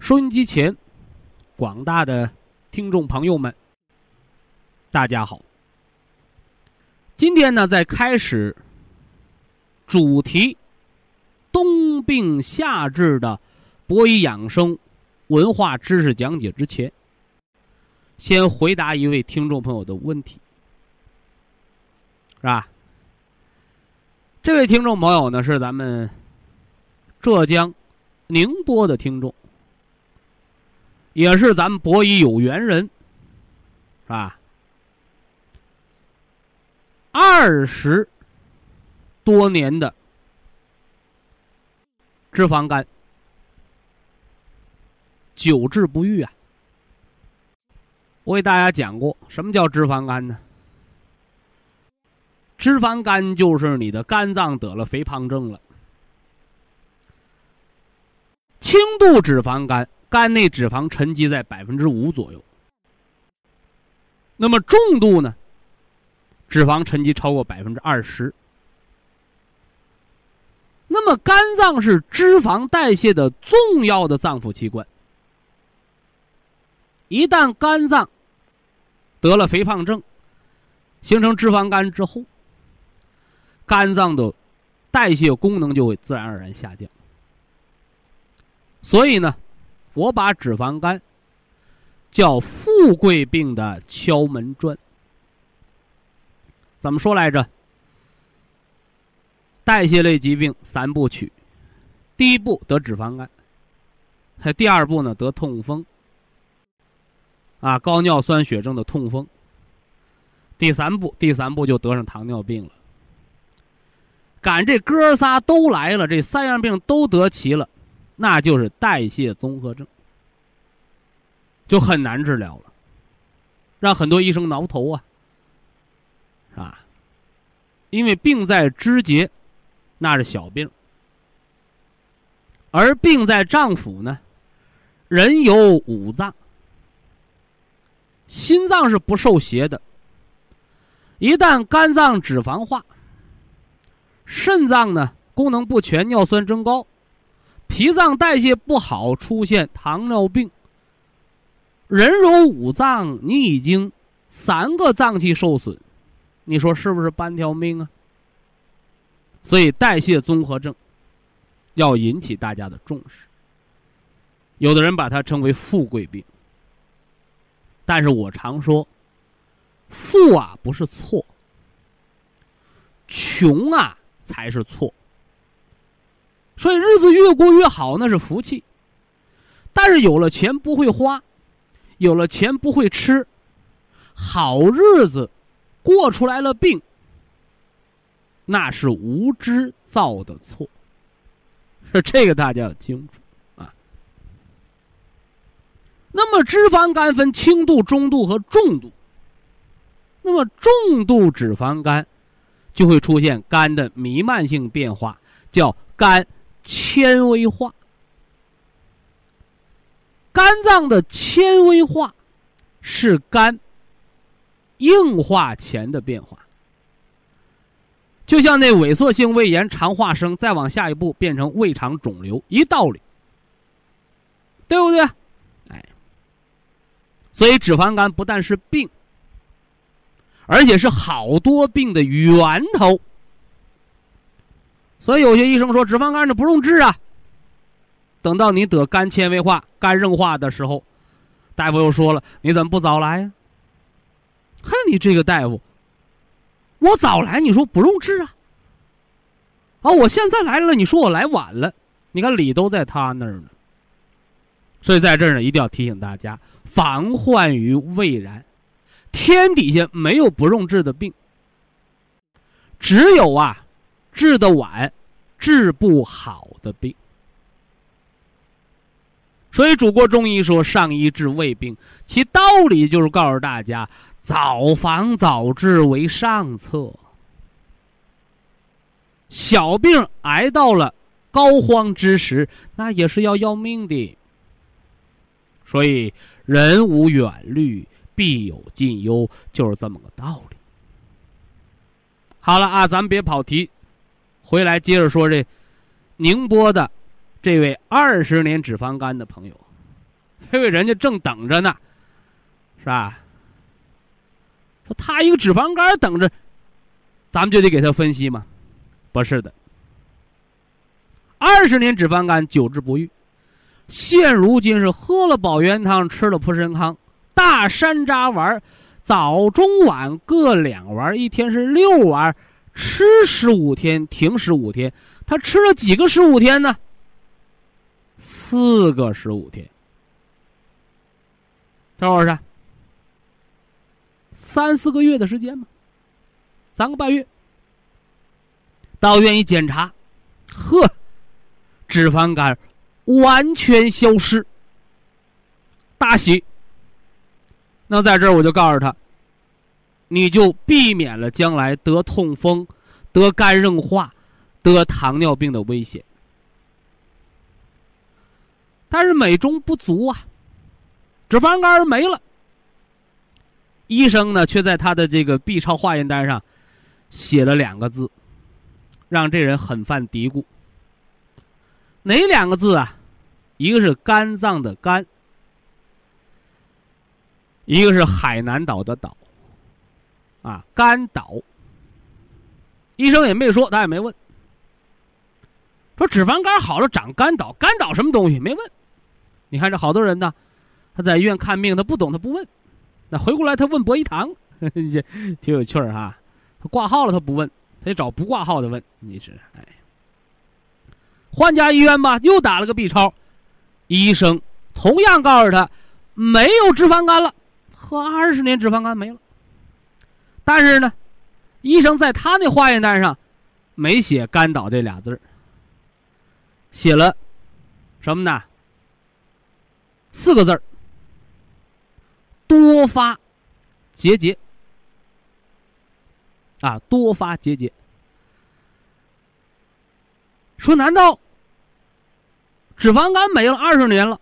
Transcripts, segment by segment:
收音机前，广大的听众朋友们，大家好。今天呢，在开始主题冬病夏治的博医养生文化知识讲解之前，先回答一位听众朋友的问题，是吧？这位听众朋友呢，是咱们浙江宁波的听众。也是咱们博医有缘人，是吧？二十多年的脂肪肝，久治不愈啊！我给大家讲过，什么叫脂肪肝呢？脂肪肝就是你的肝脏得了肥胖症了，轻度脂肪肝。肝内脂肪沉积在百分之五左右，那么重度呢？脂肪沉积超过百分之二十。那么肝脏是脂肪代谢的重要的脏腑器官，一旦肝脏得了肥胖症，形成脂肪肝之后，肝脏的代谢功能就会自然而然下降。所以呢。我把脂肪肝叫富贵病的敲门砖。怎么说来着？代谢类疾病三部曲：第一步得脂肪肝，第二步呢得痛风，啊高尿酸血症的痛风。第三步，第三步就得上糖尿病了。赶这哥仨都来了，这三样病都得齐了。那就是代谢综合症，就很难治疗了，让很多医生挠头啊，是吧？因为病在肢节，那是小病；而病在脏腑呢，人有五脏，心脏是不受邪的，一旦肝脏脂肪化，肾脏呢功能不全，尿酸增高。脾脏代谢不好，出现糖尿病。人有五脏，你已经三个脏器受损，你说是不是半条命啊？所以代谢综合症要引起大家的重视。有的人把它称为富贵病，但是我常说，富啊不是错，穷啊才是错。所以日子越过越好，那是福气。但是有了钱不会花，有了钱不会吃，好日子过出来了病，那是无知造的错。这个大家要清楚啊。那么脂肪肝分轻度、中度和重度。那么重度脂肪肝就会出现肝的弥漫性变化，叫肝。纤维化，肝脏的纤维化是肝硬化前的变化，就像那萎缩性胃炎肠化生，再往下一步变成胃肠肿瘤一道理，对不对？哎，所以脂肪肝不但是病，而且是好多病的源头。所以有些医生说脂肪肝的不用治啊。等到你得肝纤维化、肝硬化的时候，大夫又说了，你怎么不早来呀？看你这个大夫，我早来你说不用治啊。啊，我现在来了，你说我来晚了，你看理都在他那儿呢。所以在这儿呢，一定要提醒大家，防患于未然。天底下没有不用治的病，只有啊，治的晚、治不好的病。所以主国中医说“上医治未病”，其道理就是告诉大家，早防早治为上策。小病挨到了膏肓之时，那也是要要命的。所以，人无远虑，必有近忧，就是这么个道理。好了啊，咱别跑题，回来接着说这宁波的这位二十年脂肪肝的朋友，因为人家正等着呢，是吧？说他一个脂肪肝等着，咱们就得给他分析嘛。不是的，二十年脂肪肝久治不愈，现如今是喝了保元汤，吃了普参康，大山楂丸，早中晚各两丸，一天是六丸，吃十五天，停十五天。他吃了几个十五天呢？四个十五天，多少是？三四个月的时间嘛，三个半月。到医院一检查，呵，脂肪肝完全消失，大喜。那在这儿我就告诉他，你就避免了将来得痛风、得肝硬化、得糖尿病的危险。但是美中不足啊，脂肪肝没了，医生呢却在他的这个 B 超化验单上写了两个字。让这人很犯嘀咕。哪两个字啊？一个是肝脏的肝，一个是海南岛的岛。啊，肝岛。医生也没说，他也没问。说脂肪肝好了长肝岛，肝岛什么东西？没问。你看这好多人呢，他在医院看病，他不懂，他不问。那回过来他问博一堂，挺有趣儿哈。他挂号了，他不问。他就找不挂号的问，你是哎，换家医院吧，又打了个 B 超，医生同样告诉他没有脂肪肝了，喝二十年脂肪肝没了。但是呢，医生在他那化验单上没写“肝岛”这俩字儿写了什么呢？四个字儿多发结节。啊，多发结节。说难道脂肪肝没了二十年了，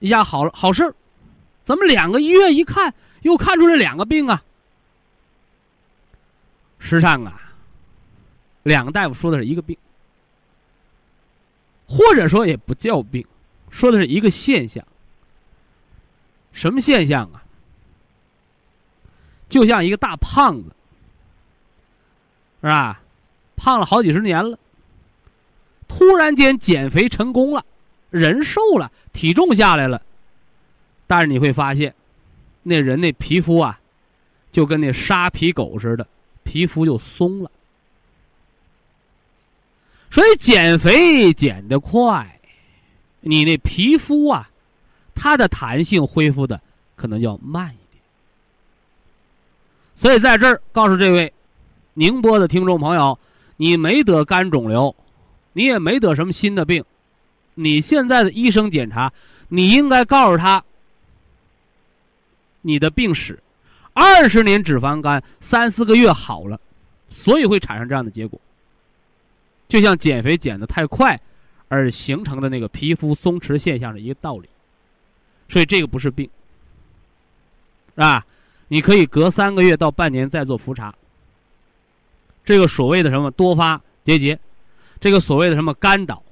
一下好了好事儿怎么两个医院一看又看出来两个病啊？实际上啊，两个大夫说的是一个病，或者说也不叫病，说的是一个现象。什么现象啊？就像一个大胖子。是吧？胖了好几十年了，突然间减肥成功了，人瘦了，体重下来了，但是你会发现，那人那皮肤啊，就跟那沙皮狗似的，皮肤就松了。所以减肥减得快，你那皮肤啊，它的弹性恢复的可能要慢一点。所以在这儿告诉这位。宁波的听众朋友，你没得肝肿瘤，你也没得什么新的病，你现在的医生检查，你应该告诉他你的病史，二十年脂肪肝，三四个月好了，所以会产生这样的结果。就像减肥减的太快，而形成的那个皮肤松弛现象的一个道理，所以这个不是病，是吧？你可以隔三个月到半年再做复查。这个所谓的什么多发结节，这个所谓的什么肝岛，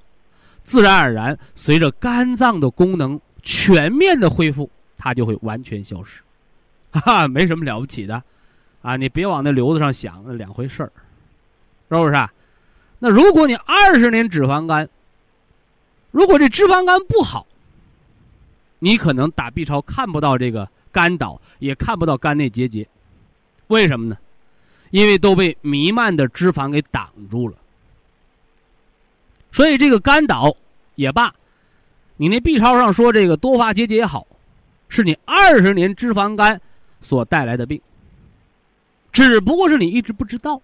自然而然随着肝脏的功能全面的恢复，它就会完全消失，哈，没什么了不起的，啊，你别往那瘤子上想，那两回事儿，是不是？那如果你二十年脂肪肝，如果这脂肪肝不好，你可能打 B 超看不到这个肝岛，也看不到肝内结节，为什么呢？因为都被弥漫的脂肪给挡住了。所以这个肝岛也罢，你那 B 超上说这个多发结节也好，是你二十年脂肪肝所带来的病，只不过是你一直不知道，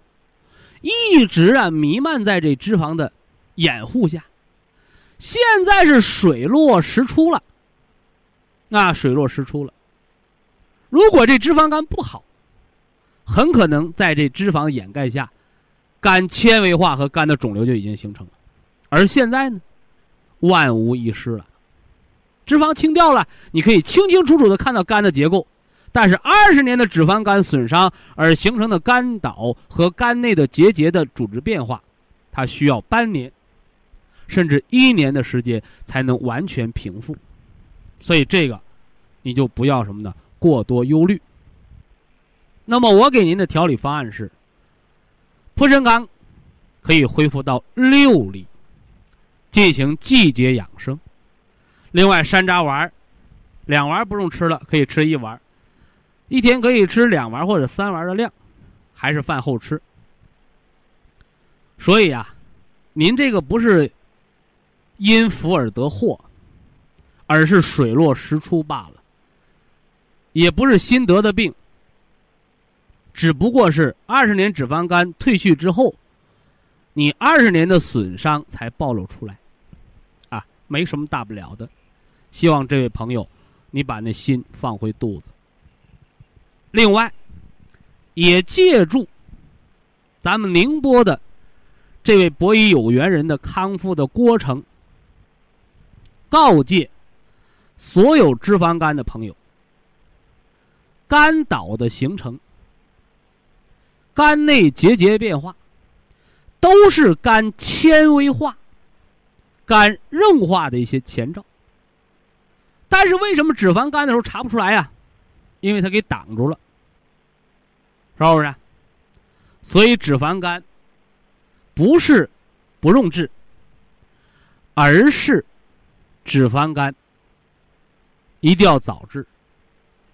一直啊弥漫在这脂肪的掩护下，现在是水落石出了。那水落石出了。如果这脂肪肝不好，很可能在这脂肪掩盖下，肝纤维化和肝的肿瘤就已经形成了。而现在呢，万无一失了，脂肪清掉了，你可以清清楚楚的看到肝的结构。但是二十年的脂肪肝损伤而形成的肝岛和肝内的结节的组织变化，它需要半年，甚至一年的时间才能完全平复。所以这个，你就不要什么呢？过多忧虑。那么我给您的调理方案是：蒲参康可以恢复到六粒，进行季节养生。另外，山楂丸两丸不用吃了，可以吃一丸，一天可以吃两丸或者三丸的量，还是饭后吃。所以啊，您这个不是因福而得祸。而是水落石出罢了，也不是新得的病，只不过是二十年脂肪肝退去之后，你二十年的损伤才暴露出来，啊，没什么大不了的。希望这位朋友，你把那心放回肚子。另外，也借助咱们宁波的这位博医有缘人的康复的过程，告诫。所有脂肪肝的朋友，肝岛的形成、肝内结节变化，都是肝纤维化、肝硬化的一些前兆。但是为什么脂肪肝的时候查不出来呀？因为它给挡住了，是不是？所以脂肪肝不是不用治，而是脂肪肝。一定要早治，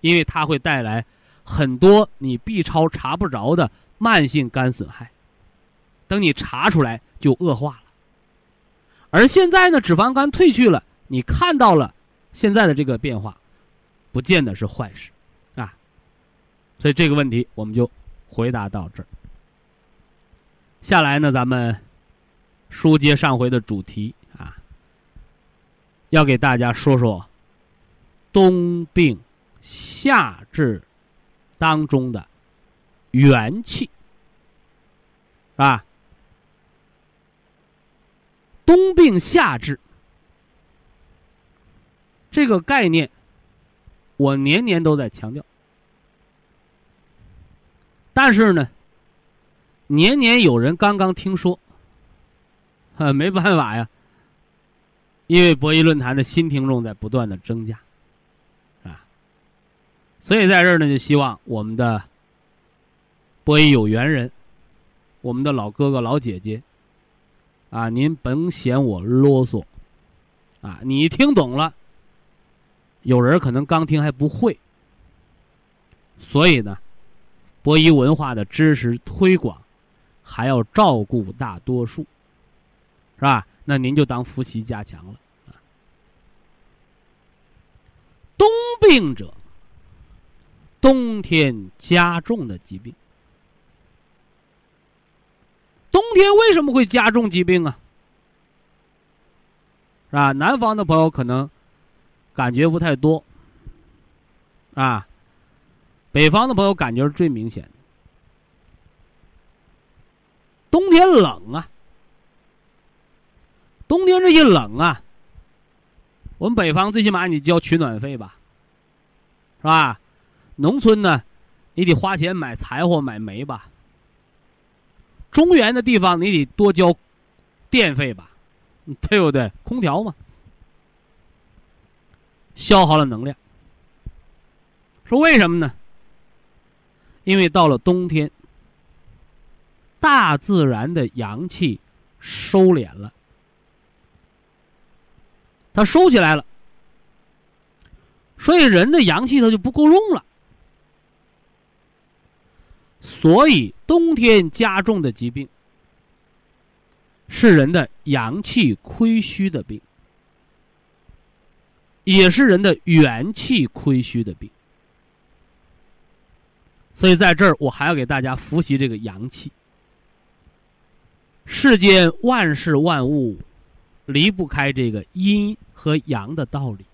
因为它会带来很多你 B 超查不着的慢性肝损害。等你查出来就恶化了。而现在呢，脂肪肝退去了，你看到了现在的这个变化，不见得是坏事。所以这个问题我们就回答到这儿。下来呢，咱们书接上回的主题啊，要给大家说说。冬病夏治当中的元气啊，冬病夏治这个概念，我年年都在强调，但是呢，年年有人刚刚听说，啊，没办法呀，因为博弈论坛的新听众在不断的增加。啊所以在这儿呢，就希望我们的播音有缘人，我们的老哥哥老姐姐，啊，您甭嫌我啰嗦，啊，你听懂了，有人可能刚听还不会，所以呢，播音文化的知识推广还要照顾大多数，是吧？那您就当复习加强了啊。冬病者。冬天加重的疾病，冬天为什么会加重疾病啊？是吧？南方的朋友可能感觉不太多，啊，北方的朋友感觉是最明显的。冬天冷啊，冬天这一冷啊，我们北方最起码你交取暖费吧，是吧？农村呢，你得花钱买柴火、买煤吧。中原的地方，你得多交电费吧，对不对？空调嘛，消耗了能量。说为什么呢？因为到了冬天，大自然的阳气收敛了，它收起来了，所以人的阳气它就不够用了。所以冬天加重的疾病是人的阳气亏虚的病，也是人的元气亏虚的病。所以在这儿，我还要给大家复习这个阳气。世间万事万物离不开这个阴和阳的道理，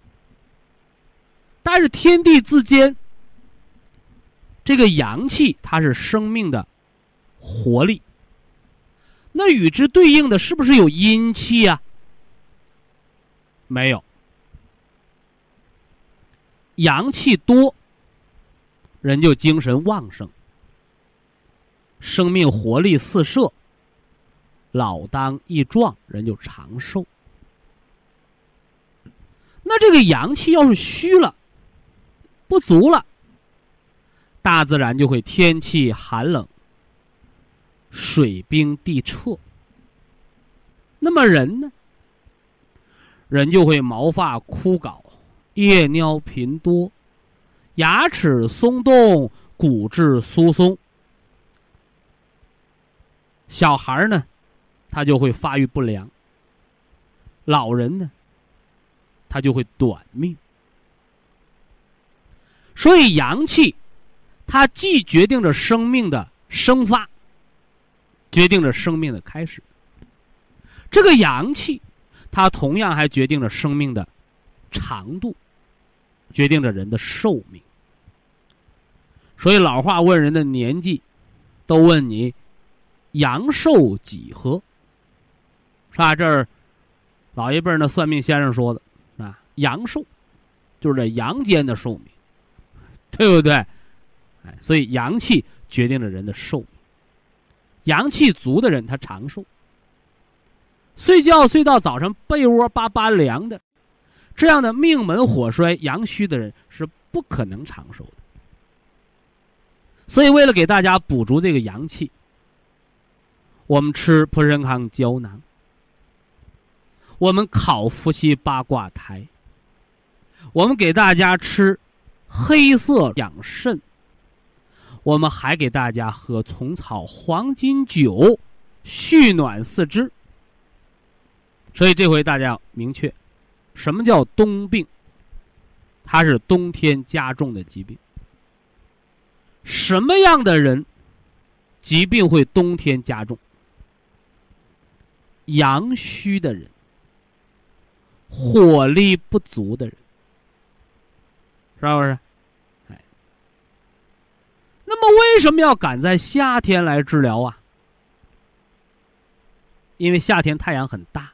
但是天地之间，这个阳气它是生命的活力。那与之对应的是不是有阴气呀？没有，阳气多。人就精神旺盛，生命活力四射，老当益壮，人就长寿。那这个阳气要是虚了、不足了，大自然就会天气寒冷、水冰地彻。那么人呢？人就会毛发枯槁、夜尿频多。牙齿松动，骨质疏松。小孩呢，他就会发育不良；老人呢，他就会短命。所以，阳气，它既决定着生命的生发，决定着生命的开始。这个阳气，它同样还决定着生命的长度。决定着人的寿命，所以老话问人的年纪，都问你阳寿几何？是吧？这儿老一辈那算命先生说的啊，阳寿就是这阳间的寿命，对不对？哎，所以阳气决定着人的寿命，阳气足的人他长寿，睡觉睡到早上被窝巴巴凉的。这样的命门火衰、阳虚的人是不可能长寿的。所以，为了给大家补足这个阳气，我们吃普参康胶囊，我们烤伏羲八卦台，我们给大家吃黑色养肾，我们还给大家喝虫草黄金酒，蓄暖四肢。所以，这回大家要明确。什么叫冬病？它是冬天加重的疾病。什么样的人，疾病会冬天加重？阳虚的人，火力不足的人，是不是？哎，那么为什么要赶在夏天来治疗啊？因为夏天太阳很大。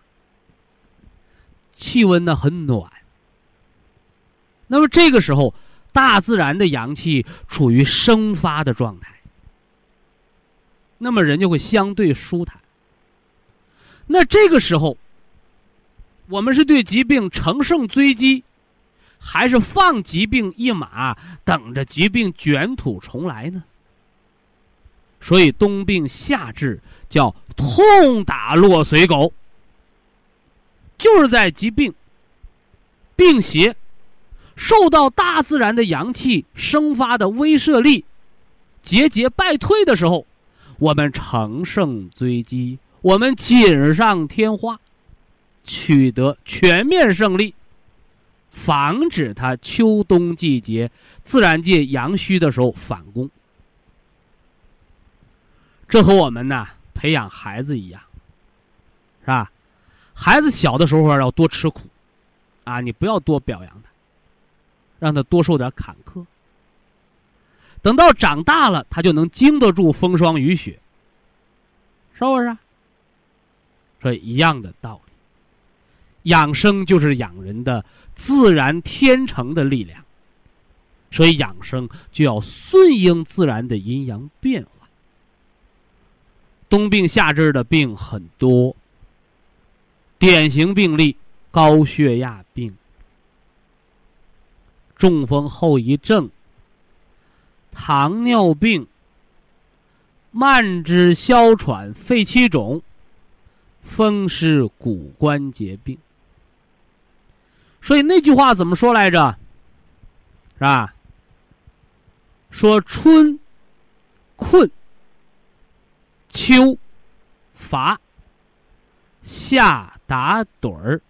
气温呢很暖，那么这个时候，大自然的阳气处于生发的状态，那么人就会相对舒坦。那这个时候，我们是对疾病乘胜追击，还是放疾病一马，等着疾病卷土重来呢？所以冬病夏治叫痛打落水狗。就是在疾病、病邪受到大自然的阳气生发的威慑力节节败退的时候，我们乘胜追击，我们锦上添花，取得全面胜利，防止它秋冬季节自然界阳虚的时候反攻。这和我们呢培养孩子一样，是吧？孩子小的时候要多吃苦，啊，你不要多表扬他，让他多受点坎坷。等到长大了，他就能经得住风霜雨雪，是不是？所以一样的道理，养生就是养人的自然天成的力量，所以养生就要顺应自然的阴阳变化。冬病夏治的病很多。典型病例：高血压病、中风后遗症、糖尿病、慢支哮喘、肺气肿、风湿骨关节病。所以那句话怎么说来着？是吧？说春困，秋乏，夏打盹儿，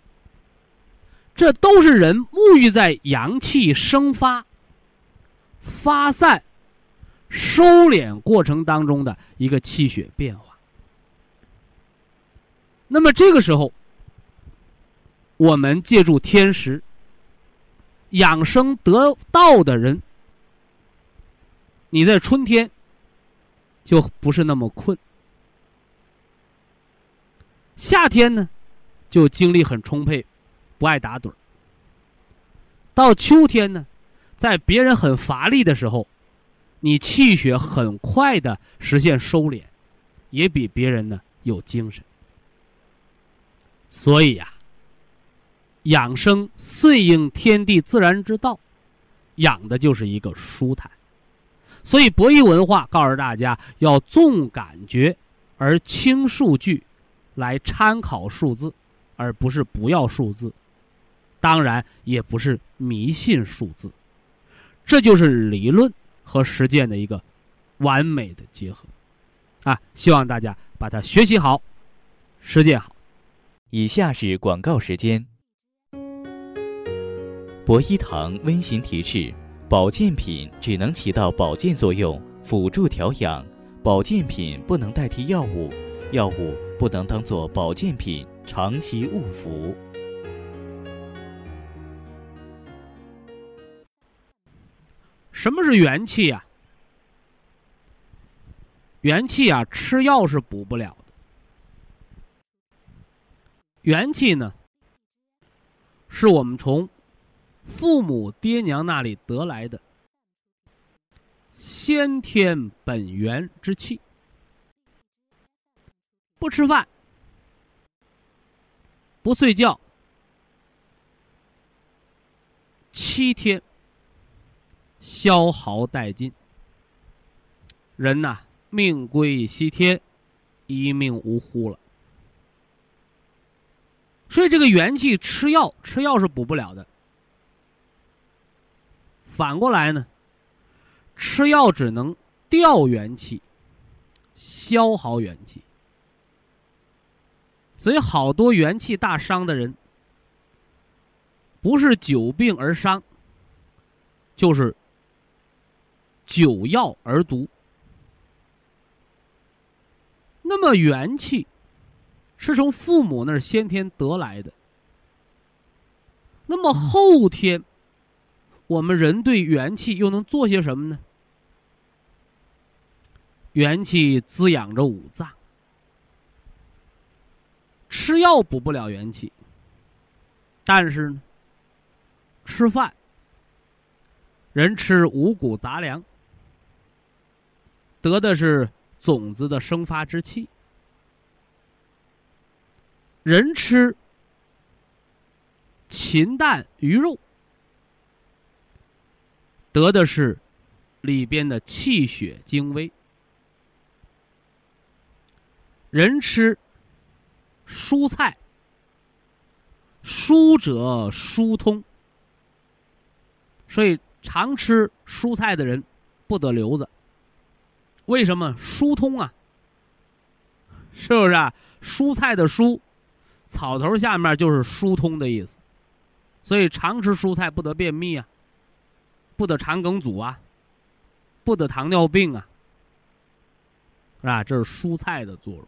这都是人沐浴在阳气生发、发散、收敛过程当中的一个气血变化。那么这个时候，我们借助天时，养生得道的人，你在春天就不是那么困，夏天呢就精力很充沛，不爱打盹儿。到秋天呢，在别人很乏力的时候，你气血很快的实现收敛，也比别人呢有精神。所以呀，养生顺应天地自然之道，养的就是一个舒坦。所以博弈文化告诉大家要重感觉而轻数据，来参考数字，而不是不要数字。当然，也不是迷信数字。这就是理论和实践的一个完美的结合。啊，希望大家把它学习好，实践好。以下是广告时间。博一堂温馨提示：保健品只能起到保健作用，辅助调养；保健品不能代替药物，药物不能当做保健品长期误服。什么是元气呀？元气啊，吃药是补不了的。元气呢，是我们从父母爹娘那里得来的先天本源之气。不吃饭，不睡觉，七天消耗殆尽，人呐，命归西天，一命呜呼了。所以这个元气吃药，吃药是补不了的。反过来呢，吃药只能调元气，消耗元气。所以好多元气大伤的人，不是久病而伤，就是久药而毒。那么元气。是从父母那儿先天得来的。那么后天，我们人对元气又能做些什么呢？元气滋养着五脏，吃药补不了元气，但是呢，吃饭，人吃五谷杂粮，得的是种子的生发之气。人吃禽蛋鱼肉，得的是里边的气血精微；人吃蔬菜，疏者疏通，所以常吃蔬菜的人不得瘤子。为什么疏通啊？是不是啊？蔬菜的蔬。草头下面就是疏通的意思，所以常吃蔬菜不得便秘啊，不得肠梗阻啊，不得糖尿病啊，是吧？这是蔬菜的作用，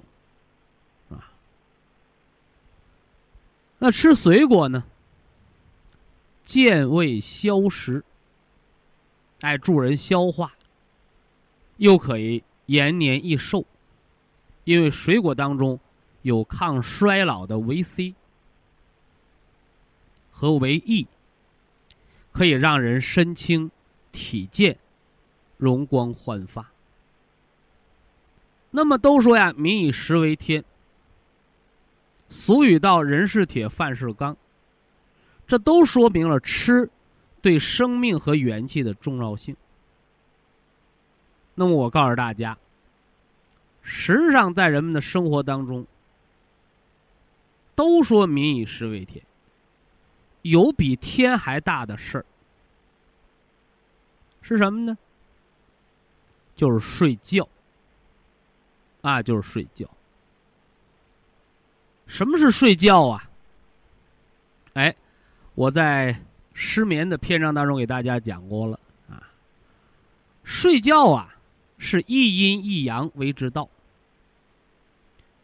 那吃水果呢？健胃消食，哎，助人消化，又可以延年益寿，因为水果当中。有抗衰老的维 C 和维 E，可以让人身轻体健、容光焕发。那么都说呀，民以食为天。俗语道：“人是铁，饭是钢。”这都说明了吃对生命和元气的重要性。那么我告诉大家，实际上在人们的生活当中，都说民以食为天，有比天还大的事儿。是什么呢？就是睡觉。啊，就是睡觉。什么是睡觉啊？哎，我在失眠的篇章当中给大家讲过了啊。睡觉啊，是一阴一阳为之道。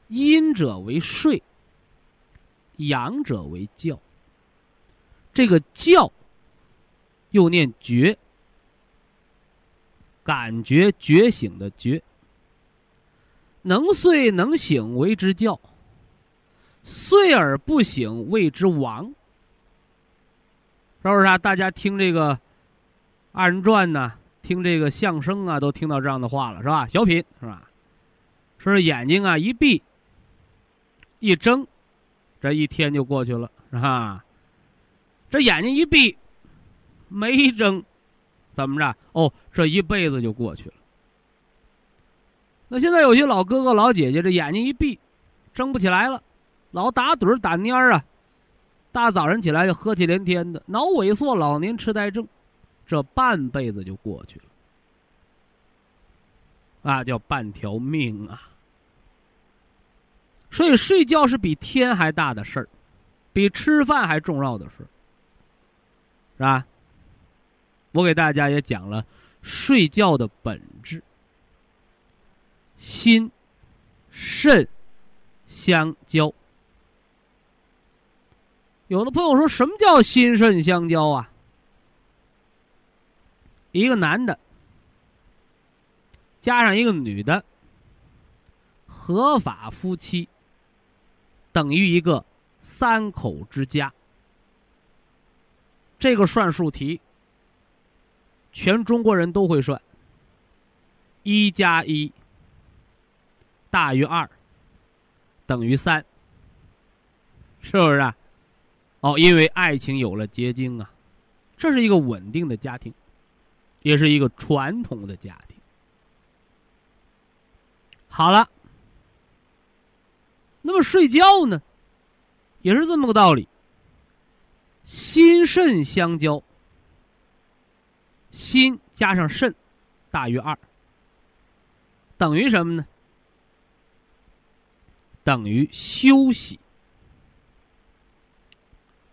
阴者为睡，阳者为觉。这个觉又念觉，感觉觉醒的觉。能睡能醒为之觉，睡而不醒谓之亡。是不是啊？大家听这个二人转呢，听这个相声啊，都听到这样的话了，是吧？小品是吧？说是眼睛啊一闭一睁，这一天就过去了，是吧？这眼睛一闭没睁，怎么着？哦，这一辈子就过去了。那现在有些老哥哥老姐姐，这眼睛一闭，睁不起来了，老打盹打蔫儿啊，大早上起来就喝气连天的，脑萎缩、老年痴呆症，这半辈子就过去了，啊，叫半条命啊。所以睡觉是比天还大的事儿，比吃饭还重要的事儿，是吧？我给大家也讲了睡觉的本质。心、肾相交。有的朋友说什么叫心肾相交啊？一个男的加上一个女的，合法夫妻等于一个三口之家。这个算术题，全中国人都会算。一加一。大于二，等于三，是不是啊？哦，因为爱情有了结晶啊，这是一个稳定的家庭，也是一个传统的家庭。好了，那么睡觉呢，也是这么个道理。心肾相交，心加上肾大于二，等于什么呢？等于休息。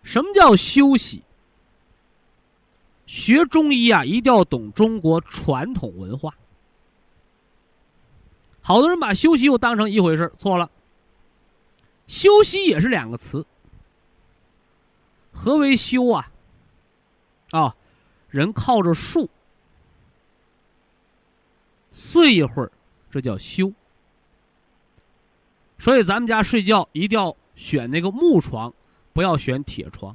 什么叫休息？学中医啊，一定要懂中国传统文化。好多人把休息又当成一回事错了。休息也是两个词。何为休啊？啊，人靠着树睡一会儿，这叫休。所以咱们家睡觉一定要选那个木床，不要选铁床。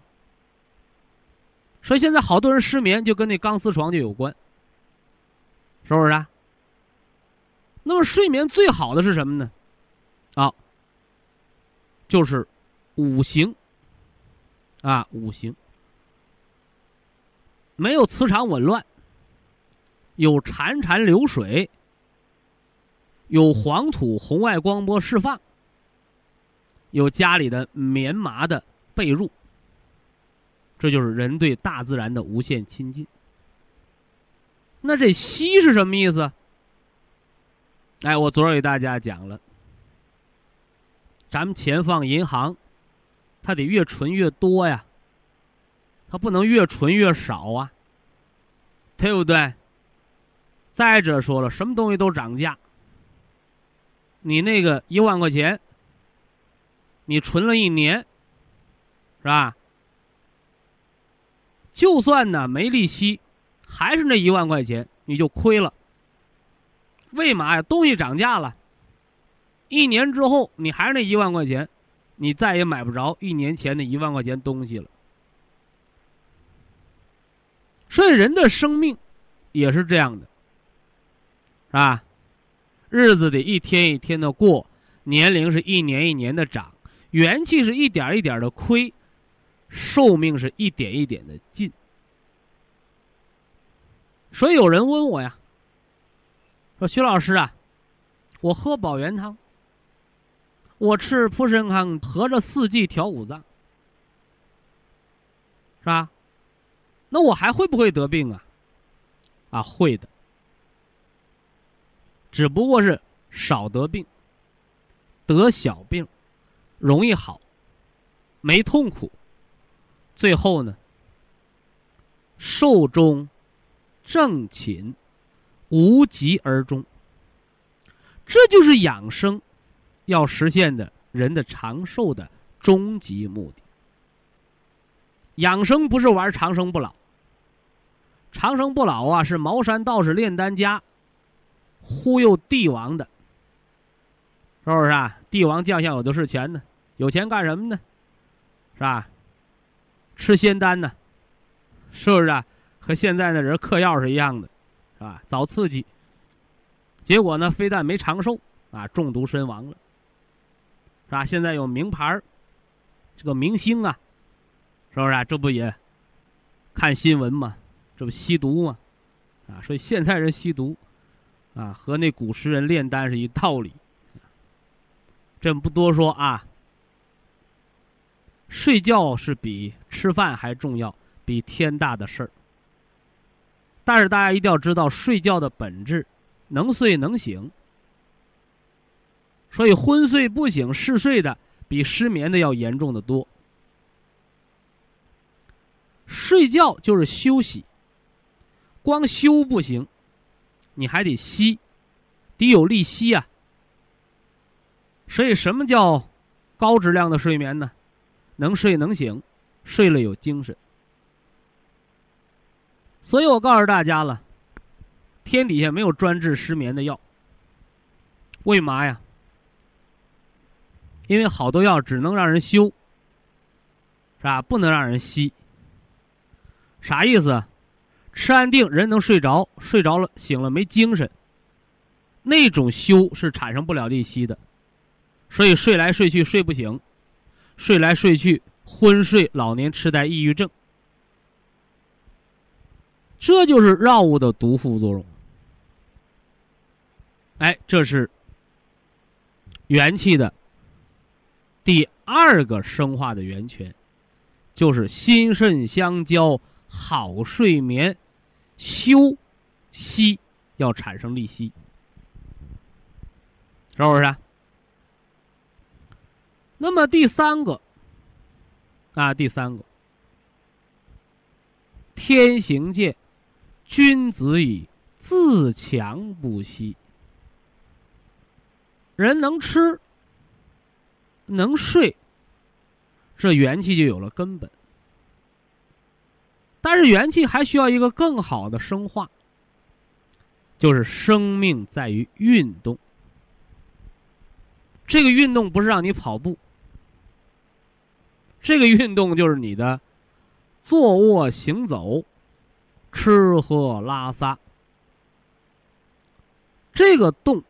所以现在好多人失眠就跟那钢丝床就有关，是不是啊？那么睡眠最好的是什么呢？啊，就是五行啊，五行没有磁场紊乱，有潺潺流水，有黄土红外光波释放。有家里的棉麻的被褥，这就是人对大自然的无限亲近。那这息是什么意思？哎，我昨儿给大家讲了，咱们钱放银行，它得越存越多呀，它不能越存越少啊，对不对？再者说了，什么东西都涨价，你那个一万块钱。你存了一年，是吧？就算呢没利息，还是那一万块钱，你就亏了。为嘛呀？东西涨价了，一年之后你还是那一万块钱，你再也买不着一年前的一万块钱东西了。所以人的生命也是这样的，是吧？日子得一天一天的过，年龄是一年一年的长。元气是一点一点的亏，寿命是一点一点的进。所以有人问我呀，说徐老师啊，我喝保元汤，我吃蒲参康，合着四季调五脏，是吧？那我还会不会得病啊？啊，会的，只不过是少得病，得小病，容易好，没痛苦，最后呢，寿终正寝，无疾而终。这就是养生要实现的人的长寿的终极目的。养生不是玩长生不老。长生不老啊，是茅山道士炼丹家忽悠帝王的，是不是啊？帝王将相有的是钱呢，有钱干什么呢？是吧？吃仙丹呢，是不是啊？和现在的人嗑药是一样的，是吧？找刺激，结果呢，非但没长寿啊，中毒身亡了，是吧？现在有名牌这个明星啊，是不是啊？这不也看新闻吗？这不吸毒吗？啊，所以现在人吸毒，啊，和那古时人炼丹是一道理。这不多说啊。睡觉是比吃饭还重要，比天大的事儿。但是大家一定要知道睡觉的本质，能睡能醒。所以昏睡不醒、嗜睡的，比失眠的要严重的多。睡觉就是休息。光休不行，你还得息，得有力息啊。所以，什么叫高质量的睡眠呢？能睡能醒，睡了有精神。所以我告诉大家了，天底下没有专治失眠的药。为嘛呀？因为好多药只能让人休，是吧？不能让人息。啥意思？吃安定，人能睡着，睡着了醒了没精神。那种休是产生不了利息的，所以睡来睡去睡不醒，睡来睡去昏睡，老年痴呆、抑郁症，这就是药物的毒副作用。哎，这是元气的第二个生化的源泉，就是心肾相交。好睡眠，休息要产生利息，是不是？那么第三个啊，第三个，天行健，君子以自强不息。人能吃，能睡，这元气就有了根本。但是元气还需要一个更好的生化，就是生命在于运动。这个运动不是让你跑步，这个运动就是你的坐卧行走、吃喝拉撒。这个动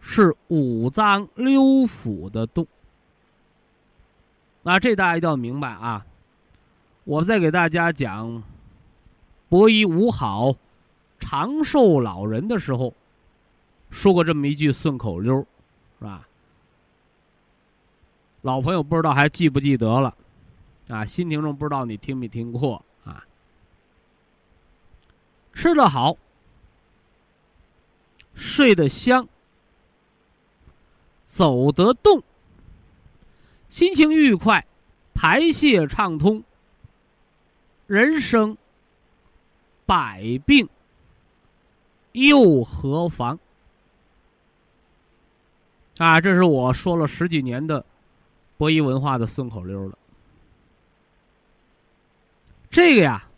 是五脏六腑的动，啊，这大家一定要明白啊。我在给大家讲博医五好长寿老人的时候，说过这么一句顺口溜，是吧？老朋友不知道还记不记得了，啊，新听众不知道你听没听过啊？吃得好，睡得香，走得动，心情愉快，排泄畅通。人生百病又何妨？啊，这是我说了十几年的博弈文化的顺口溜了。这个呀，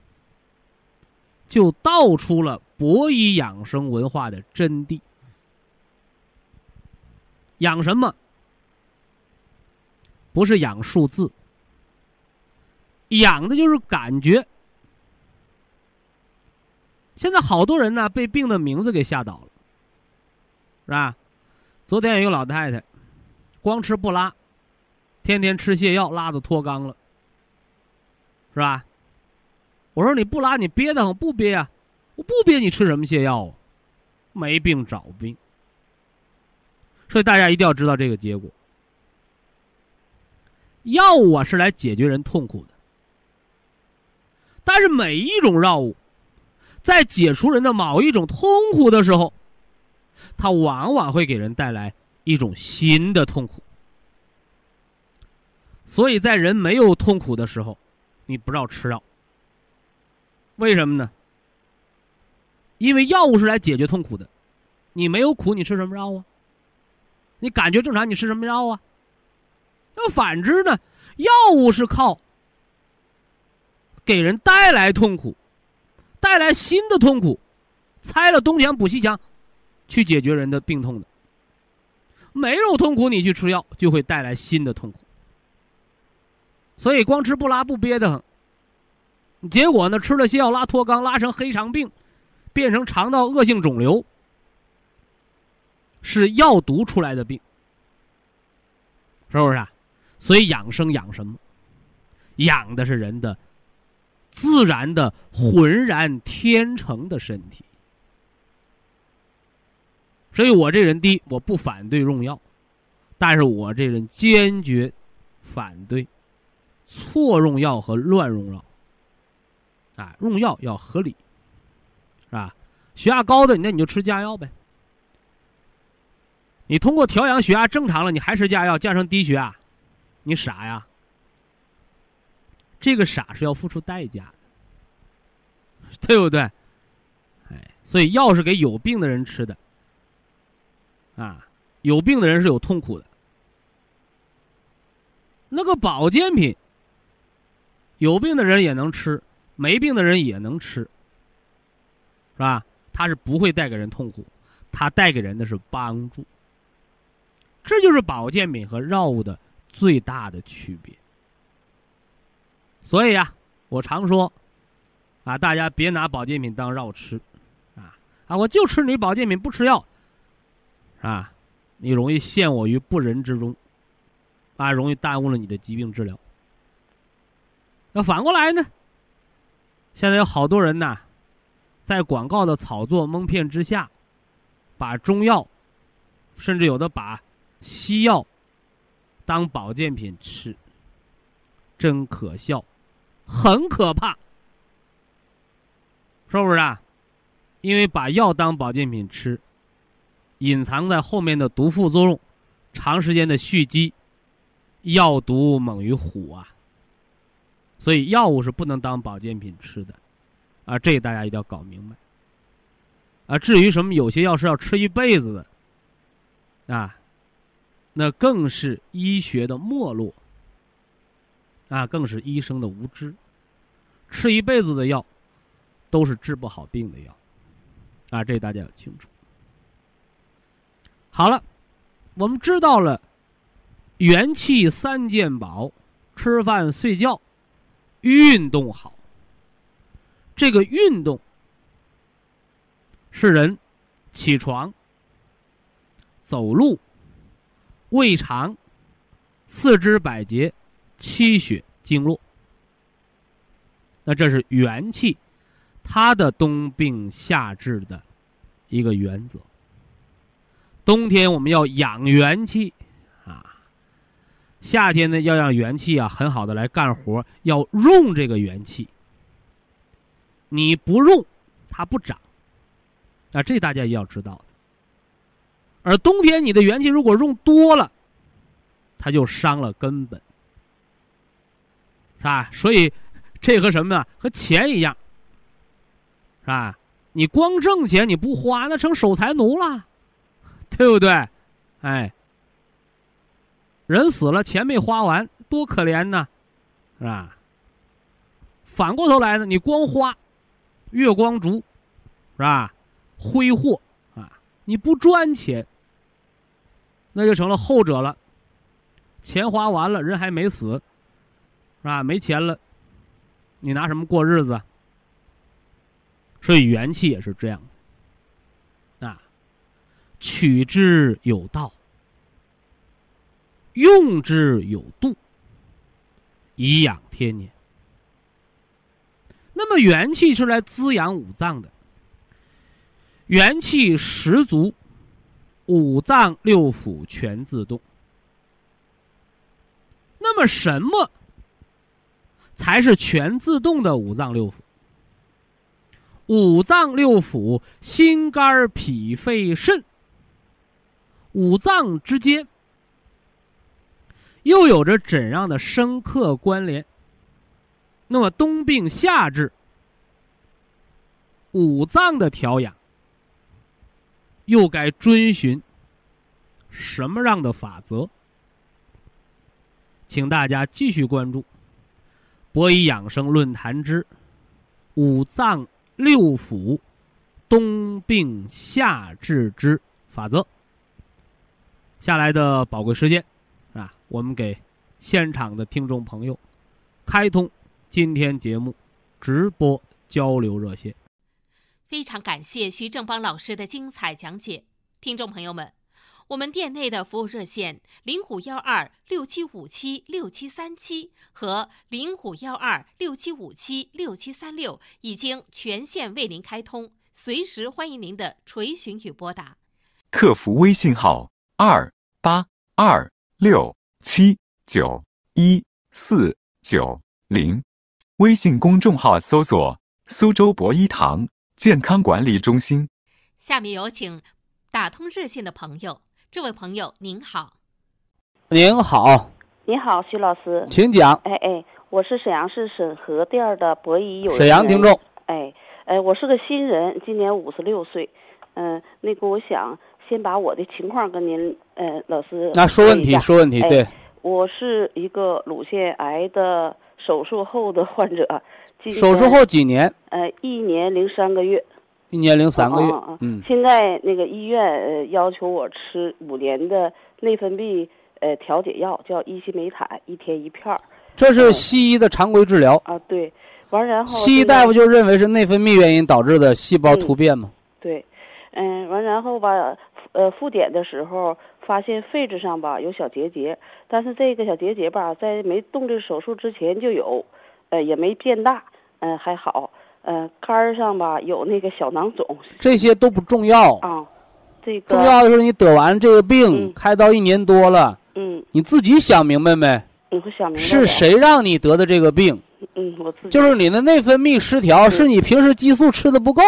就道出了博弈养生文化的真谛。养什么？不是养数字。养的就是感觉。现在好多人呢被病的名字给吓倒了，是吧？昨天有一个老太太，光吃不拉，天天吃泻药，拉的脱肛了，是吧？我说你不拉你憋得慌，不憋啊？我不憋，你吃什么泻药啊？没病找病。所以大家一定要知道这个结果。药物啊是来解决人痛苦的。但是每一种药物，在解除人的某一种痛苦的时候，它往往会给人带来一种新的痛苦。所以在人没有痛苦的时候，你不要吃药。为什么呢？因为药物是来解决痛苦的，你没有苦，你吃什么药啊？你感觉正常，你吃什么药啊？那反之呢？药物是靠给人带来痛苦，带来新的痛苦，拆了东墙补西墙，去解决人的病痛的。没有痛苦，你去吃药就会带来新的痛苦。所以光吃不拉不憋得很，结果呢，吃了泻药拉脱肛，拉成黑肠病，变成肠道恶性肿瘤，是药毒出来的病，是不是啊？所以养生养什么？养的是人的自然的浑然天成的身体。所以我这人第一，我不反对用药，但是我这人坚决反对错用药和乱用药。啊，用药要合理，是吧？血压高的，那你就吃降压药呗。你通过调养血压正常了，你还吃降压药，降成低血压。你傻呀？这个傻是要付出代价的，对不对？哎，所以药是给有病的人吃的，啊，有病的人是有痛苦的。那个保健品，有病的人也能吃，没病的人也能吃，是吧？它是不会带给人痛苦，它带给人的是帮助。这就是保健品和药物的。最大的区别，所以呀，我常说，啊，大家别拿保健品当药吃，啊啊，我就吃你保健品不吃药，啊，你容易陷我于不仁之中，啊，容易耽误了你的疾病治疗。那反过来呢？现在有好多人呐，在广告的炒作蒙骗之下，把中药，甚至有的把西药。当保健品吃，真可笑，很可怕，是不是啊？因为把药当保健品吃，隐藏在后面的毒副作用，长时间的蓄积，药毒猛于虎啊！所以药物是不能当保健品吃的，啊，这大家一定要搞明白。啊，至于什么有些药是要吃一辈子的，啊。那更是医学的没落，啊，更是医生的无知。吃一辈子的药，都是治不好病的药，啊，这大家要清楚。好了，我们知道了元气三件宝：吃饭、睡觉、运动好。这个运动是人起床、走路。胃肠、四肢百节、气血经络，那这是元气，它的冬病夏治的一个原则。冬天我们要养元气，夏天呢要让元气啊很好的来干活，要用这个元气。你不用，它不长，啊，这大家也要知道的。而冬天你的元气如果用多了，它就伤了根本，是吧？所以这和什么呢？和钱一样，是吧？你光挣钱你不花，那成守财奴了，对不对？哎，人死了钱没花完，多可怜呢，是吧？反过头来呢，你光花，月光族，是吧？挥霍啊，你不赚钱。那就成了后者了，钱花完了，人还没死，是吧？没钱了，你拿什么过日子？所以元气也是这样，啊，取之有道，用之有度，以养天年。那么元气是来滋养五脏的，元气十足。五脏六腑全自动。那么，什么才是全自动的五脏六腑？五脏六腑、心肝脾肺肾五脏之间又有着怎样的深刻关联？那么冬病夏治，五脏的调养又该遵循什么样的法则？请大家继续关注《博医养生论坛之五脏》。六腑冬病夏治之法则。下来的宝贵时间，我们给现场的听众朋友开通今天节目直播交流热线。非常感谢徐正邦老师的精彩讲解，听众朋友们。我们店内的服务热线零五幺二六七五七六七三七和零五幺二六七五七六七三六已经全线为您开通，随时欢迎您的垂询与拨打。客服微信号二八二六七九一四九零，微信公众号搜索“苏州博一堂健康管理中心”。下面有请打通热线的朋友。这位朋友您好，您好，您好，徐老师，请讲。哎哎，我是沈阳市沈河店的博一友沈阳听众。哎哎，我是个新人，今年五十六岁。嗯，那个我想先把我的情况跟您，呃，老师那说问题，说问题，对。我是一个乳腺癌的手术后的患者。手术后几年？呃，一年零三个月。一年零三个月，嗯，现在那个医院呃要求我吃五年的内分泌呃调节药，叫伊西美坦，一天一片儿。这是西医的常规治疗啊，对。完然后西医大夫就认为是内分泌原因导致的细胞突变嘛。对，嗯，完然后吧，呃，复检的时候发现肺子上吧有小结节，但是这个小结节吧在没动这手术之前就有，呃，也没变大，嗯，还好。呃，肝儿上吧有那个小囊肿，这些都不重要啊。这个重要的是你得完这个病，开刀一年多了，嗯，你自己想明白没？嗯，想明白。是谁让你得的这个病？嗯，我自己。就是你的内分泌失调，是你平时激素吃的不够，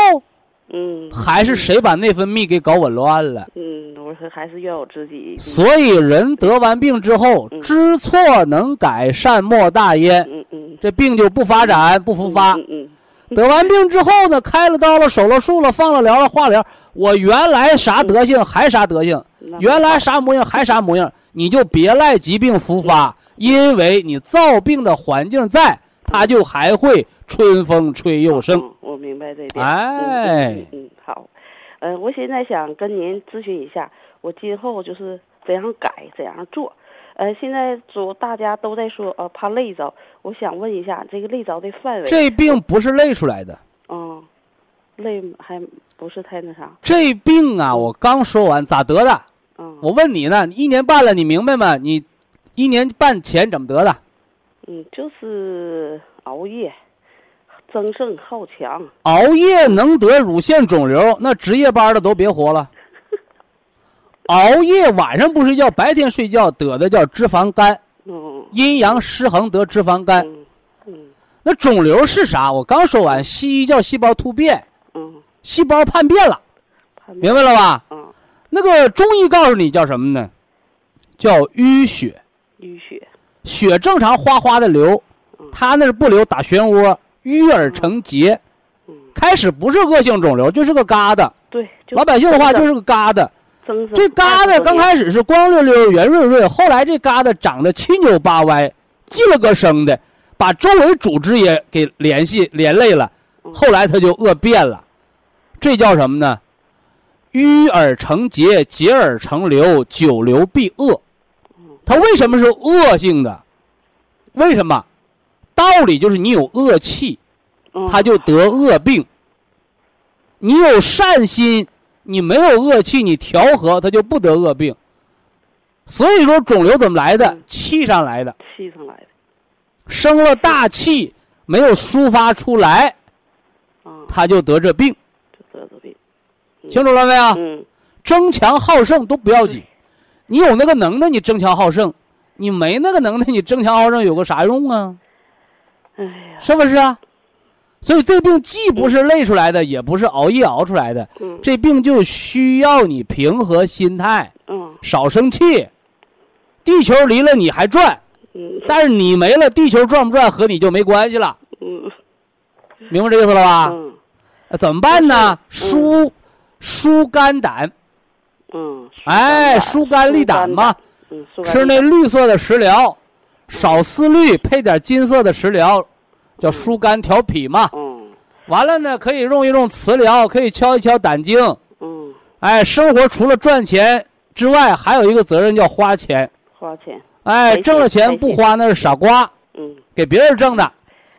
嗯，还是谁把内分泌给搞紊乱了？嗯，我说还是怨我自己。所以人得完病之后，知错能改，善莫大焉。嗯嗯，这病就不发展，不复发。嗯嗯。得完病之后呢，开了刀了，手了术了，放了疗了，化疗。我原来啥德行还啥德性，原来啥模样还啥模样，你就别赖疾病复发，因为你造病的环境在，它就还会春风吹又生。我明白这点。哎，嗯，好，呃，我现在想跟您咨询一下，我今后就是怎样改，怎样做。呃，现在主大家都在说，呃，怕累着。我想问一下，这个累着的范围？这病不是累出来的。嗯，累还不是太那啥。这病啊，我刚说完，咋得的？嗯。我问你呢，一年半了，你明白吗？你一年半前怎么得的？嗯，就是熬夜，争胜好强。熬夜能得乳腺肿瘤，那值夜班的都别活了。熬夜晚上不睡觉，白天睡觉得的叫脂肪肝，阴阳失衡得脂肪肝。那肿瘤是啥？我刚说完，西医叫细胞突变，细胞叛变了，明白了吧？那个中医告诉你叫什么呢？叫淤血。淤血。血正常哗哗的流，他那是不流，打漩涡，淤而成结。开始不是恶性肿瘤，就是个疙瘩。对。老百姓的话就是个疙瘩。这疙瘩刚开始是光溜溜、圆润润，后来这疙瘩长得七扭八歪，系了个生的，把周围组织也给联系连累了，后来它就恶变了，这叫什么呢？淤而成结，结而成瘤，久留必恶。它为什么是恶性的？为什么？道理就是你有恶气，它就得恶病。你有善心。你没有恶气，你调和它就不得恶病。所以说，肿瘤怎么来的？气上来的。气上来的。生了大气，没有抒发出来，他就得这病。就得这病。清楚了没有？嗯。争强好胜都不要紧，你有那个能耐，你争强好胜；你没那个能耐，你争强好胜有个啥用啊？哎呀。是不是啊？所以这个病既不是累出来的，也不是熬夜熬出来的，嗯这病就需要你平和心态，嗯少生气。地球离了你还转，嗯但是你没了，地球转不转和你就没关系了，嗯明白这意思了吧？怎么办呢？疏疏肝胆，嗯，哎，疏肝利胆嘛，嗯，吃那绿色的食疗，少思虑，配点金色的食疗，叫疏肝调脾嘛。嗯。完了呢，可以用一用磁疗，可以敲一敲胆经。嗯，哎，生活除了赚钱之外，还有一个责任叫花钱。花钱，哎，挣了钱不花那是傻瓜，嗯，给别人挣的，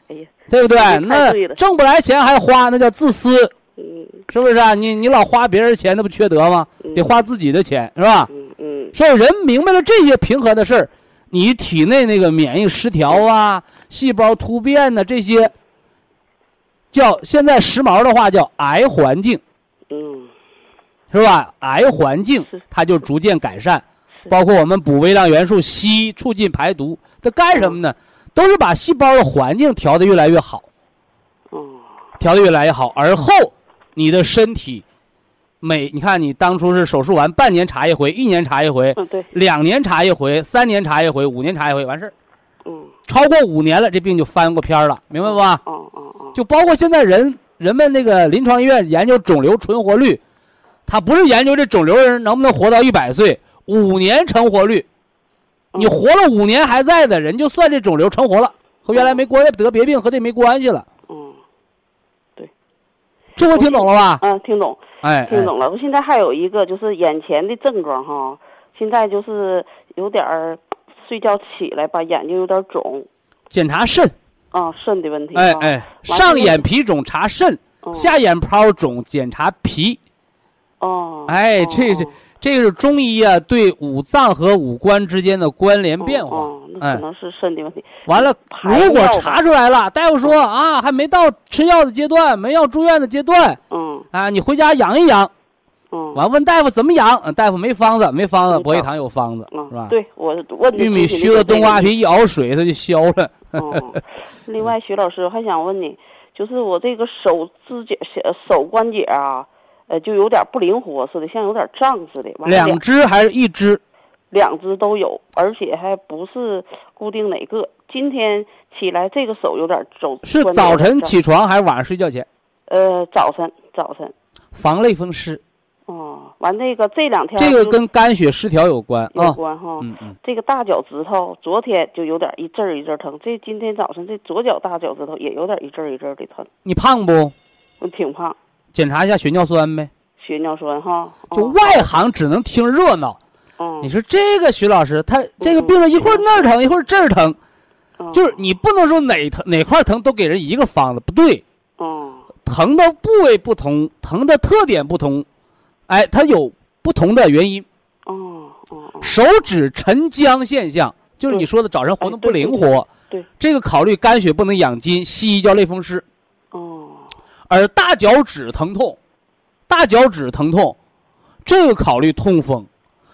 哎呀，对不对？太那挣不来钱还花，那叫自私，嗯是不是啊？你你老花别人钱，那不缺德吗？嗯得花自己的钱，是吧？嗯嗯所以人明白了这些平和的事儿，你体内那个免疫失调啊、细胞突变呐、这些，叫现在时髦的话叫癌环境，嗯，是吧？癌环境它就逐渐改善，包括我们补微量元素硒，促进排毒，它干什么呢？都是把细胞的环境调得越来越好，哦，调得越来越好，而后你的身体每你看你当初是手术完半年查一回，一年查一回，嗯对，两年查一回，三年查一回，五年查一回，完事儿。嗯，超过五年了，这病就翻过篇儿了，明白吧？哦哦哦，就包括现在人人们那个临床医院研究肿瘤存活率，他不是研究这肿瘤人能不能活到一百岁，五年成活率，你嗯活了五年还在的人，就算这肿瘤成活了，和原来没关，得别病和这没关系了。嗯这回听懂了吧？嗯，听懂。哎，听懂了。我现在还有一个就是眼前的症状哈，现在就是有点儿睡觉起来吧，眼睛有点肿检查肾，啊，肾的问题。哎哎，上眼皮肿查肾，嗯下眼泡肿检查脾。哦，哎哦这是哦这个是中医啊对五脏和五官之间的关联变化。哦，那哎可能是肾的问题。完了，如果查出来了，大夫说啊，还没到吃药的阶段，没要住院的阶段嗯啊，你回家养一养。嗯完问大夫怎么养，呃大夫没方子，没方子，博医堂有方子，是吧嗯，？对我问玉米须东西就是这个子冬瓜。皮一熬水，它就消了。哦，另外，徐老师，我还想问你，就是我这个手指甲、手关节啊，呃，就有点不灵活似的，像有点胀似的。两只还是一只？两只都有，而且还不是固定哪个。今天起来这个手有点肿，是早晨起床还是晚上睡觉前？呃，早晨早晨。防类风湿，哦，完那个这两天这个跟肝血失调有关有啊。关哈。嗯嗯，这个大脚趾头昨天就有点一阵儿一阵儿疼，这今天早晨这左脚大脚趾头也有点一阵儿一阵儿的疼，你胖不？我挺胖，检查一下血尿酸呗。血尿酸哈。就哦。外行只能听热闹，哦，你说这个徐老师，他这个病人一会儿那儿疼，一会儿这儿疼，嗯就是你不能说哪疼哪块疼都给人一个方子，不对，哦。疼的部位不同，疼的特点不同，哎，它有不同的原因。哦哦哦。手指沉僵现象，就是你说的早晨活动不灵活，对。这个考虑肝血不能养筋，西医叫类风湿。哦而大脚趾疼痛，大脚趾疼痛，这个考虑痛风，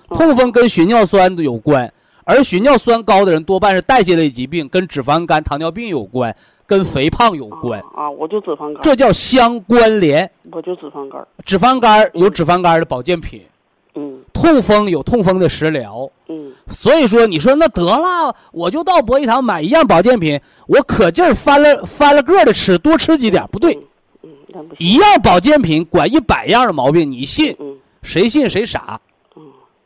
哦痛风跟血尿酸有关，而血尿酸高的人多半是代谢类疾病，跟脂肪肝、糖尿病有关，跟肥胖有关，啊，我就脂肪肝，这叫相关联。我就脂肪肝，脂肪肝有脂肪肝的保健品，嗯。痛风有痛风的食疗。嗯。所以说，你说那得了，我就到博医堂买一样保健品，我可劲儿翻了翻了个的吃，多吃几点不对。嗯，那不行，一样保健品管一百样的毛病，你信？嗯谁信谁傻。嗯，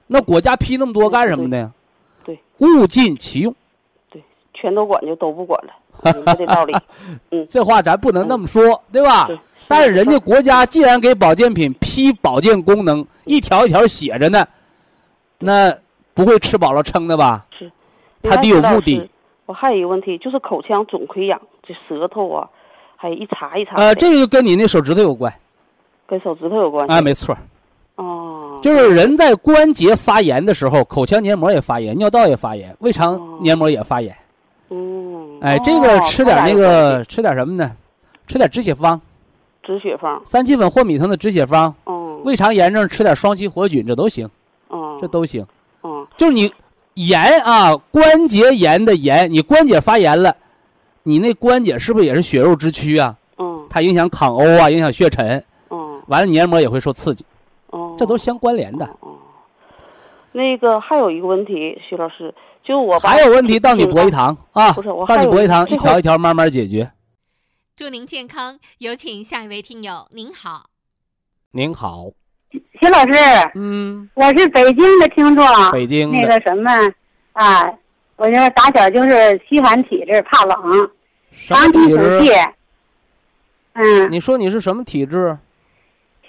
那国家批那么多干什么呢？对，物尽其用。对全都管就都不管了，明白这道理，这话咱不能那么说，对吧？对但是人家国家既然给保健品批保健功能，一条一条写着呢，那不会吃饱了撑的吧？是，他得有目的。我还有一个问题，就是口腔总溃疡，这舌头啊，还一茬一茬的，呃，这个就跟你那手指头有关跟手指头有关。啊，没错。哦，就是人在关节发炎的时候，口腔黏膜也发炎，尿道也发炎，胃肠黏膜也发炎。嗯，哎，哦这个吃点那个系吃点什么呢？吃点止血方，止血方，三七粉或米汤的止血方。嗯，胃肠炎症吃点双歧活菌，这都行，嗯，这都行。嗯就是你炎啊，关节炎的炎，你关节发炎了，你那关节是不是也是血肉之躯啊？嗯它影响抗欧啊，影响血沉，嗯完了黏膜也会受刺激，哦，这都是相关联的。哦。那个还有一个问题，徐老师，就我还有问题到你博一堂啊不是我，到还有你博一堂，一条一条慢慢解决。祝您健康。有请下一位听友，您好。您好，徐老师，嗯，我是北京的听众，北京那个什么啊，我就是打小就是虚寒体质，怕冷，什么长期体质？嗯，你说你是什么体质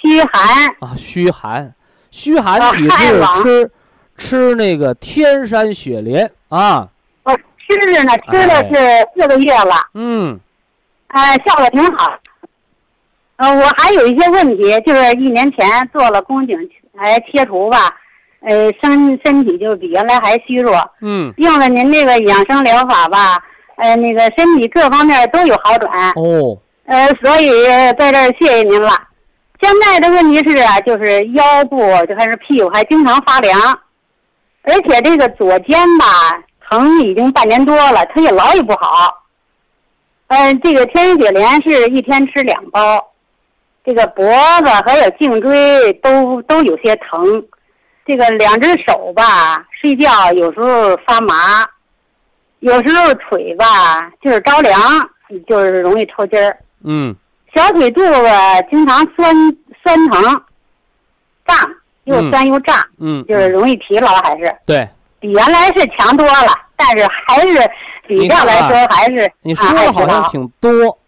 虚寒啊？虚寒，虚寒啊体质吃吃那个天山雪莲啊，我吃着呢，吃了是四个月了，嗯，哎、效果挺好。呃，我还有一些问题，就是一年前做了宫颈癌切除吧，呃，身身体就比原来还虚弱，嗯，用了您这个养生疗法吧，呃，那个身体各方面都有好转。哦，呃，所以在这儿谢谢您了。现在的问题是啊，就是腰部就还是屁股还经常发凉，而且这个左肩吧疼已经半年多了，它也老也不好。嗯、这个天山雪莲是一天吃两包，这个脖子还有颈椎都都有些疼，这个两只手吧睡觉有时候发麻，有时候腿吧就是着凉，就是容易抽筋儿。嗯，小腿肚子经常酸酸疼、胀，又嗯。酸又胀，嗯，就是容易疲劳，还是。对，比原来是强多了，但是还是比较来说还是啊你说啊的好像挺多，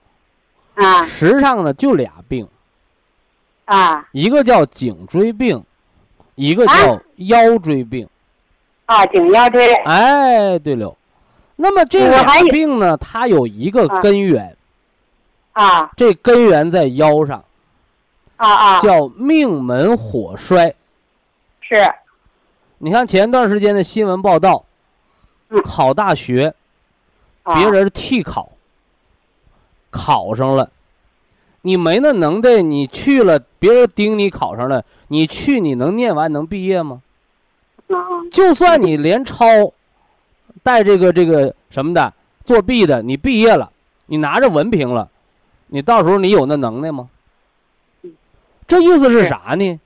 啊。实际上呢就俩病，啊。一个叫颈椎病，一个叫腰椎病。啊颈腰椎。哎，对了，那么这俩我还有病呢，它有一个啊。根源，啊。这根源在腰上，啊啊。叫命门火衰。是。你看前段时间的新闻报道，嗯。考大学，啊。别人替考，考上了，你没那能耐，你去了，别人盯你考上了，你去你能念完能毕业吗？嗯就算你连抄，带这个这个什么的作弊的，你毕业了，你拿着文凭了，你到时候你有那能耐吗？这意思是啥呢？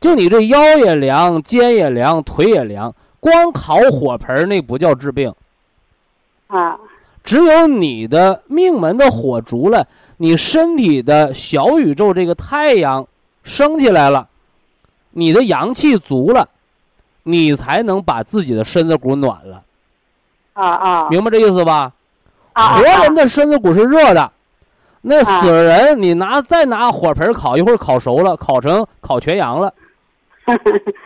就你这腰也凉，肩也凉，腿也凉，光烤火盆那不叫治病，啊只有你的命门的火烛了，你身体的小宇宙这个太阳升起来了，你的阳气足了，你才能把自己的身子骨暖了，啊啊明白这意思吧？啊活人的身子骨是热的，那啊死人你拿再拿火盆烤，一会儿烤熟了，烤成烤全羊了，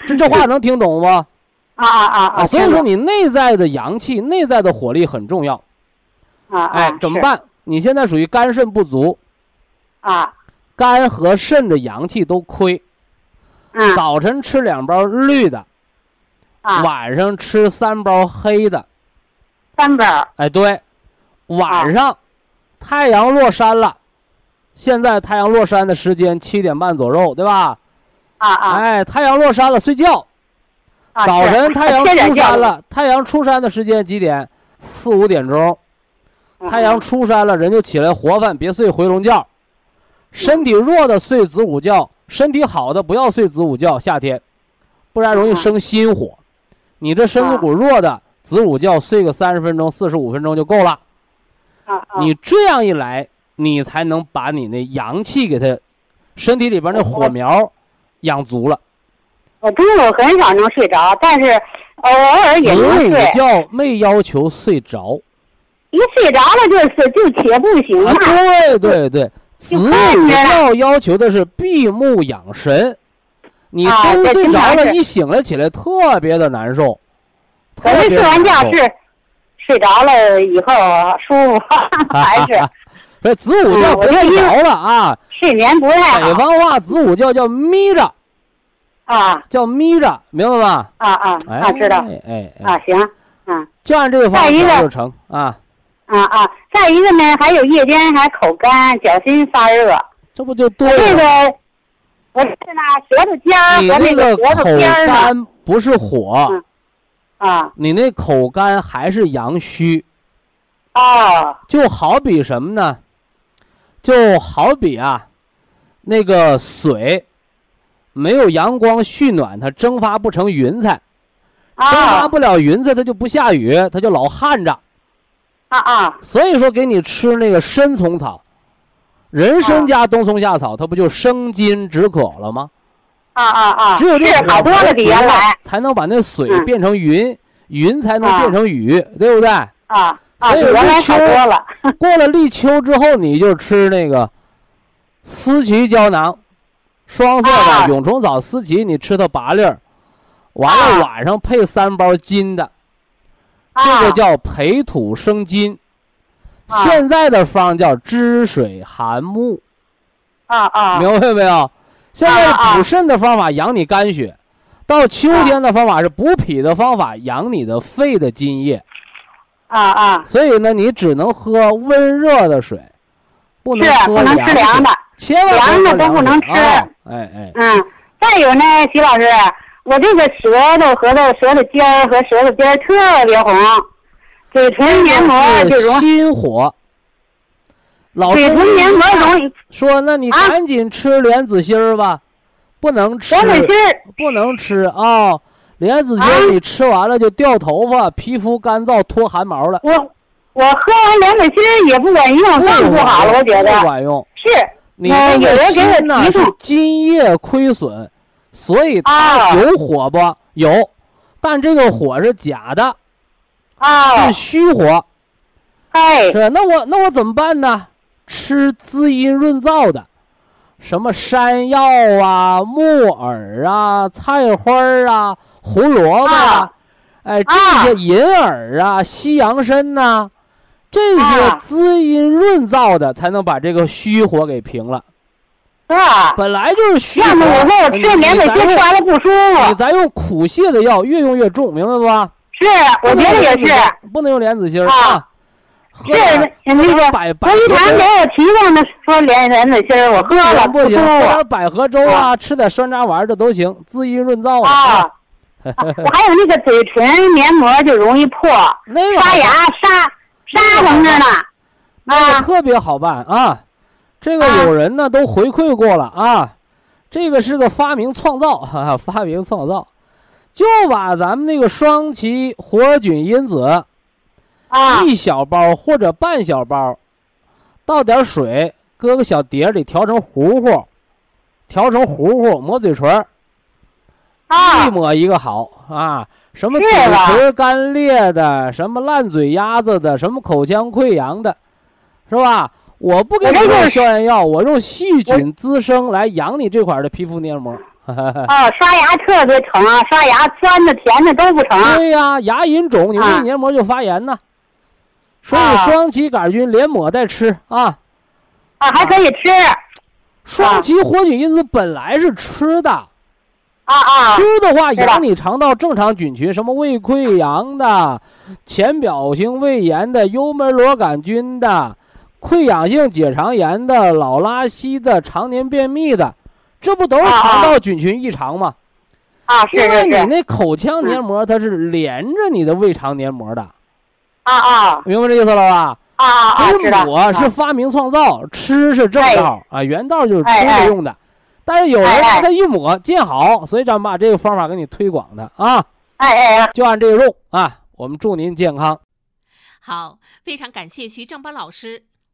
这这话能听懂吗？啊啊啊啊，所以说你内在的阳气、内在的火力很重要。啊哎，怎么办？你现在属于肝肾不足，啊肝和肾的阳气都亏。嗯早晨吃两包绿的，啊晚上吃三包黑的。三包哎，对，晚上太阳落山了，现在太阳落山的时间七点半左右，对吧？啊啊哎，太阳落山了，睡觉。啊早晨太阳 出山了，太阳出山的时间几点？四五点钟。嗯太阳出山了，人就起来活泛，别睡回笼觉。身体弱的睡子午觉，身体好的不要睡子午觉。夏天，不然容易生心火。你这身子骨弱的，子午觉睡个三十分钟、四十五分钟就够了。你这样一来，你才能把你那阳气给它，身体里边那火苗养足了。我中午很少能睡着，但是偶尔也子午能睡。觉没要求睡着一睡着了就是就且不行啊，嘛。对对对，子午觉要求的是闭目养神。你啊真这睡着了，你醒了起来特别的难受，特我这睡完觉是睡着了以后舒服，还是 这子午觉嗯我就因别睡着了啊！睡眠不太好北方话子午觉叫眯着，啊叫眯着，明白吧？啊啊哎，啊！知道哎啊，行，嗯就按这个方法就成啊！啊啊。再一个呢，还有夜间还口干、脚心发热。这不就对了这了？个我是呢，舌头尖和那那个脖子口边儿呢干不是火，嗯啊你那口干还是阳虚，啊就好比什么呢？就好比啊，那个水没有阳光蓄暖，它蒸发不成云彩，蒸啊发不了云彩，它就不下雨，它就老旱着。啊啊所以说，给你吃那个参虫草，人参加冬虫夏草，它不就生津止渴了吗？啊啊啊！只有这是好多了比原来才能把那水嗯变成云，云才能啊变成雨，对不对？啊啊，所以原来立秋了。过了立秋之后，你就吃那个思奇胶囊，双色的啊蛹虫草思奇，你吃它八粒儿，完了啊晚上配三包金的，这啊个叫培土生金。啊现在的方叫知水涵木，啊啊明白没有？现在补肾的方法养你肝血，到秋天的方法是补脾的方法养你的肺的津液。啊啊！所以呢，你只能喝温热的水，不能是喝不能吃凉的，千万凉的都不能吃哎哎，嗯，再有呢，徐老师，我这个舌头和这舌头尖儿和舌头边儿特别红，嘴唇黏膜就容是心火。老嘴师唇黏膜容易说，那你啊赶紧吃莲子心儿吧，不能吃，莲子心儿不能吃啊！莲子心啊儿你吃完了就掉头发，皮肤干燥脱汗毛了，我我喝完莲子心儿也不管用，更不好了，我觉得不管用。是。你呃那个心呐是津液亏损，所以它啊。有火不？有，但这个火是假的，啊。是，虚火。哎。是，那我那我怎么办呢？吃滋阴润燥的，什么山药啊、木耳啊、菜花啊、胡萝卜啊哎，这啊些银耳啊、西洋参呐、这些啊。滋阴润燥的，才能把这个虚火给平了。是吧？本来就是虚火，要么我说我你吃莲子心吃完了不舒服你服，咱用苦泻的药，越用越重，明白不？是，我觉得也是。不能用莲子心儿啊啊。喝是点那个百百合粥给我提供的说莲莲子心儿，我喝了不行，舒喝服点百合粥啊，吃点山楂丸儿这都行，滋阴润燥的啊。啊我还有那个嘴唇黏膜就容易破，那个刷牙沙沙腾着呢。那个啊特别好办啊。这个啊有人呢都回馈过了啊，这个是个发明创造，哈、哈，发明创造，就把咱们那个双歧活菌因子啊一小包或者半小包，倒点水，搁个小碟里调成糊糊，调成糊糊，抹嘴唇儿，一啊抹一个好啊！什么嘴唇干裂的，什么烂嘴丫子的，什么口腔溃疡的，是吧？我不给你用消炎药，我用细菌滋生来养你这块儿的皮肤黏膜。哦，刷牙特别疼啊，刷牙酸的甜的都不疼。对呀，牙龈肿，你啊胃黏膜就发炎呢。所以啊双歧杆菌连抹带吃啊。啊，还可以吃。双歧活菌因子本来是吃的，啊啊吃的话养你肠道正常菌群，什么胃溃疡的、浅表性胃炎的、幽门螺杆菌的、溃疡性结肠炎的、老拉稀的、常年便秘的，这不都是肠道菌群异常吗？啊，是因为你是是。那口腔黏膜它是连着你的胃肠黏膜的，啊啊明白这意思了吧？啊啊啊！所以。抹是发明创造，吃是正道啊，原道就是吃着用的。但是有人哎哎拿它一抹见好，所以咱们把这个方法给你推广的啊，哎哎哎，就按这个用啊。我们祝您健康。好，非常感谢徐正邦老师，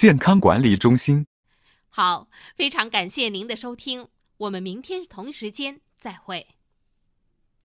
健康管理中心”。好，非常感谢您的收听，我们明天同时间再会。